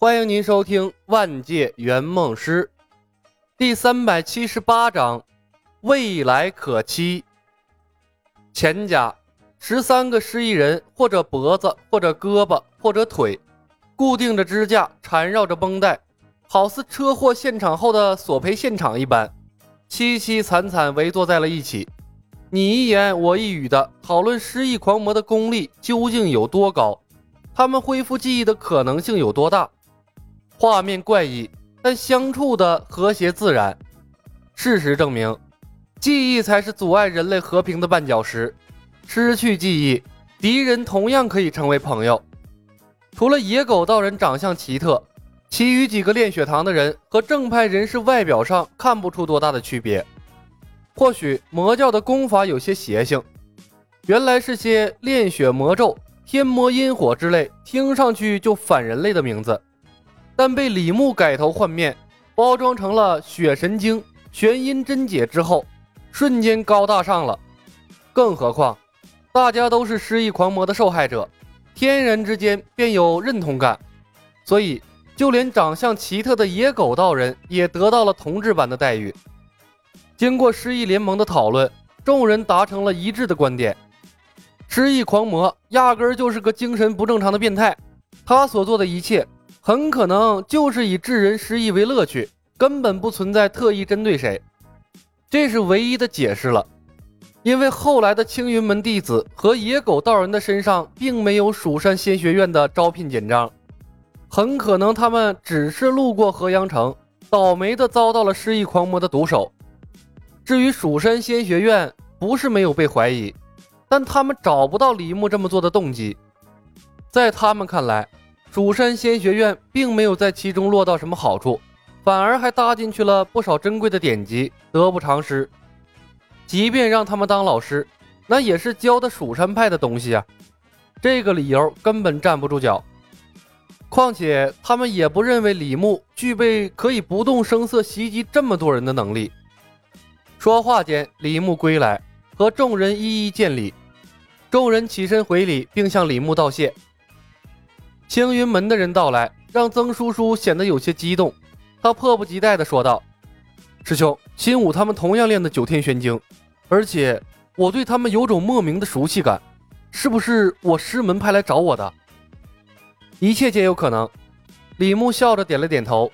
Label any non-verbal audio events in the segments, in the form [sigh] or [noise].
欢迎您收听《万界圆梦师》第三百七十八章：未来可期。钱家十三个失忆人，或者脖子，或者胳膊，或者腿，固定着支架，缠绕着绷带，好似车祸现场后的索赔现场一般，凄凄惨惨围坐在了一起，你一言我一语的讨论失忆狂魔的功力究竟有多高，他们恢复记忆的可能性有多大。画面怪异，但相处的和谐自然。事实证明，记忆才是阻碍人类和平的绊脚石。失去记忆，敌人同样可以成为朋友。除了野狗道人长相奇特，其余几个炼血堂的人和正派人士外表上看不出多大的区别。或许魔教的功法有些邪性，原来是些炼血魔咒、天魔阴火之类，听上去就反人类的名字。但被李牧改头换面，包装成了血神经、玄阴真解之后，瞬间高大上了。更何况，大家都是失忆狂魔的受害者，天人之间便有认同感，所以就连长相奇特的野狗道人也得到了同志般的待遇。经过失忆联盟的讨论，众人达成了一致的观点：失忆狂魔压根儿就是个精神不正常的变态，他所做的一切。很可能就是以致人失忆为乐趣，根本不存在特意针对谁，这是唯一的解释了。因为后来的青云门弟子和野狗道人的身上并没有蜀山仙学院的招聘简章，很可能他们只是路过河阳城，倒霉的遭到了失忆狂魔的毒手。至于蜀山仙学院，不是没有被怀疑，但他们找不到李牧这么做的动机，在他们看来。蜀山仙学院并没有在其中落到什么好处，反而还搭进去了不少珍贵的典籍，得不偿失。即便让他们当老师，那也是教的蜀山派的东西啊，这个理由根本站不住脚。况且他们也不认为李牧具备可以不动声色袭击这么多人的能力。说话间，李牧归来，和众人一一见礼。众人起身回礼，并向李牧道谢。青云门的人到来，让曾叔叔显得有些激动。他迫不及待地说道：“师兄，秦武他们同样练的九天玄经，而且我对他们有种莫名的熟悉感，是不是我师门派来找我的？一切皆有可能。”李牧笑着点了点头：“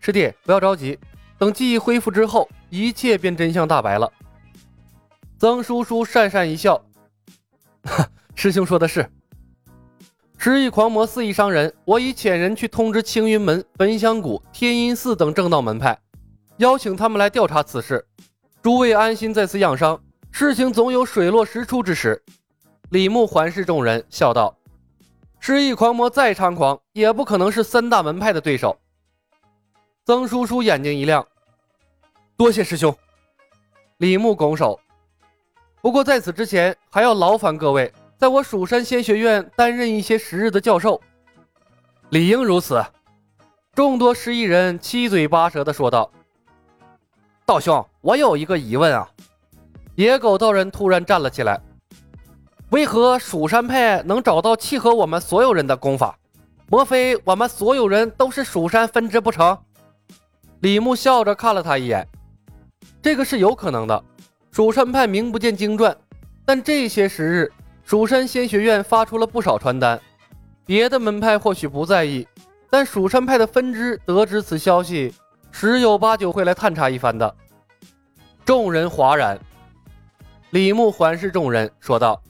师弟，不要着急，等记忆恢复之后，一切便真相大白了。”曾叔叔讪讪一笑：“ [laughs] 师兄说的是。”失忆狂魔肆意伤人，我已遣人去通知青云门、焚香谷、天音寺等正道门派，邀请他们来调查此事。诸位安心在此养伤，事情总有水落石出之时。李牧环视众人，笑道：“失忆狂魔再猖狂，也不可能是三大门派的对手。”曾叔叔眼睛一亮：“多谢师兄。”李牧拱手：“不过在此之前，还要劳烦各位。”在我蜀山仙学院担任一些时日的教授，理应如此。众多失意人七嘴八舌地说道：“道兄，我有一个疑问啊！”野狗道人突然站了起来：“为何蜀山派能找到契合我们所有人的功法？莫非我们所有人都是蜀山分支不成？”李牧笑着看了他一眼：“这个是有可能的。蜀山派名不见经传，但这些时日。”蜀山仙学院发出了不少传单，别的门派或许不在意，但蜀山派的分支得知此消息，十有八九会来探查一番的。众人哗然。李牧环视众人，说道：“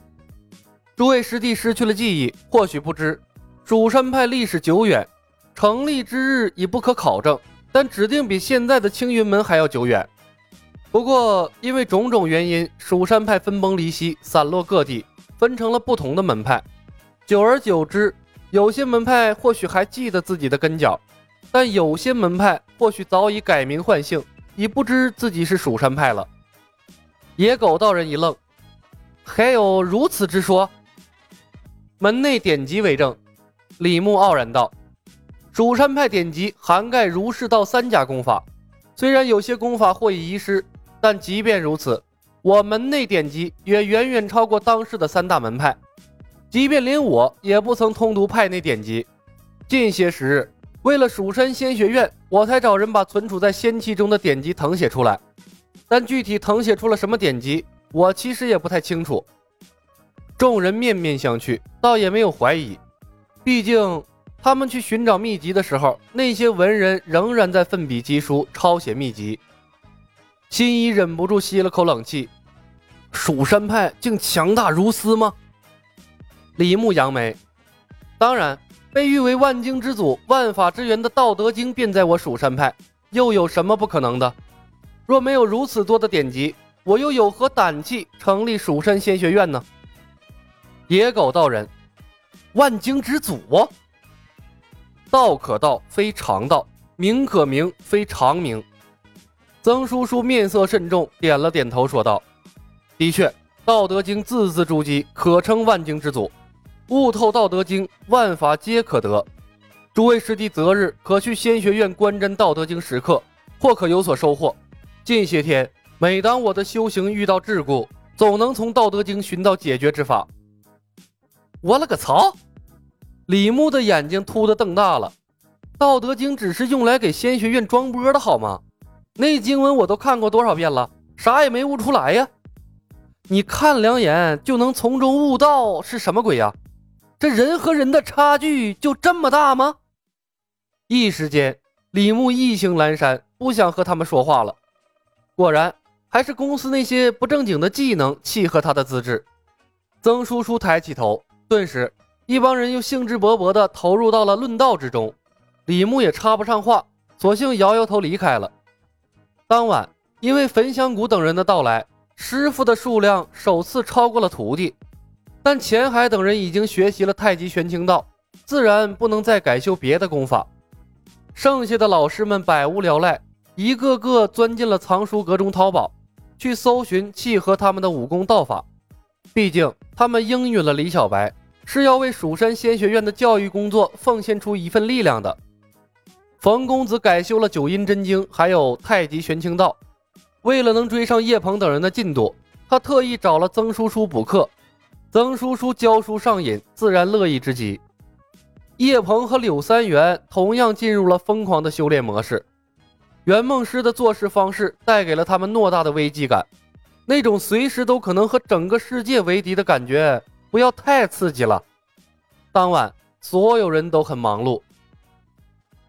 诸位师弟失去了记忆，或许不知，蜀山派历史久远，成立之日已不可考证，但指定比现在的青云门还要久远。不过因为种种原因，蜀山派分崩离析，散落各地。”分成了不同的门派，久而久之，有些门派或许还记得自己的根脚，但有些门派或许早已改名换姓，已不知自己是蜀山派了。野狗道人一愣，还有如此之说？门内典籍为证。李牧傲然道：“蜀山派典籍涵盖儒释道三家功法，虽然有些功法或已遗失，但即便如此。”我门内典籍也远远超过当时的三大门派，即便连我也不曾通读派内典籍。近些时日，为了蜀山仙学院，我才找人把存储在仙器中的典籍誊写出来。但具体誊写出了什么典籍，我其实也不太清楚。众人面面相觑，倒也没有怀疑。毕竟他们去寻找秘籍的时候，那些文人仍然在奋笔疾书抄写秘籍。新一忍不住吸了口冷气：“蜀山派竟强大如斯吗？”李牧扬眉：“当然。”被誉为万经之祖、万法之源的《道德经》便在我蜀山派，又有什么不可能的？若没有如此多的典籍，我又有何胆气成立蜀山仙学院呢？野狗道人，万经之祖，道可道非常道，名可名非常名。曾叔叔面色慎重，点了点头，说道：“的确，《道德经》字字珠玑，可称万经之祖。”悟透《道德经》，万法皆可得。诸位师弟择日可去仙学院观真《道德经》时刻，或可有所收获。近些天，每当我的修行遇到桎梏，总能从《道德经》寻到解决之法。我了个操！李牧的眼睛突的瞪大了。《道德经》只是用来给仙学院装波的好吗？那经文我都看过多少遍了，啥也没悟出来呀！你看两眼就能从中悟道是什么鬼呀？这人和人的差距就这么大吗？一时间，李牧意兴阑珊，不想和他们说话了。果然，还是公司那些不正经的技能契合他的资质。曾叔叔抬起头，顿时，一帮人又兴致勃勃地投入到了论道之中。李牧也插不上话，索性摇摇头离开了。当晚，因为焚香谷等人的到来，师傅的数量首次超过了徒弟。但钱海等人已经学习了太极玄清道，自然不能再改修别的功法。剩下的老师们百无聊赖，一个个钻进了藏书阁中淘宝，去搜寻契合他们的武功道法。毕竟他们应允了李小白，是要为蜀山仙学院的教育工作奉献出一份力量的。冯公子改修了九阴真经，还有太极玄清道。为了能追上叶鹏等人的进度，他特意找了曾叔叔补课。曾叔叔教书上瘾，自然乐意之极。叶鹏和柳三元同样进入了疯狂的修炼模式。圆梦师的做事方式带给了他们偌大的危机感，那种随时都可能和整个世界为敌的感觉，不要太刺激了。当晚，所有人都很忙碌。